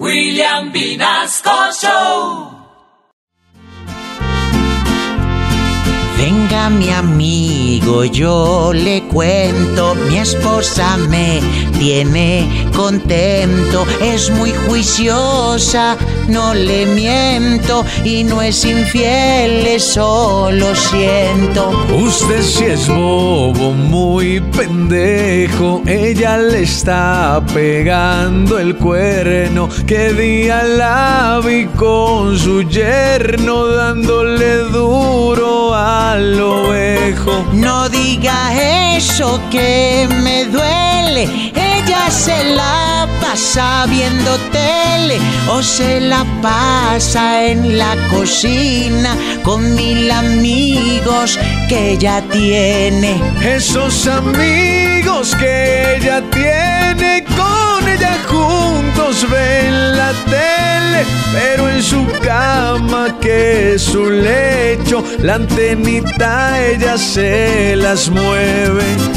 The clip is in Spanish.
William Vinasco Show. Mi amigo, yo le cuento, mi esposa me tiene contento, es muy juiciosa, no le miento y no es infiel, eso lo siento. Usted si es bobo, muy pendejo, ella le está pegando el cuerno, que día la vi con su yerno dándole duro No diga eso que me duele. Ella se la pasa viendo tele o se la pasa en la cocina con mil amigos que ella tiene. Esos amigos que ella tiene con ella juntos ven la tele, pero en su cama que es su la antenita ella se las mueve.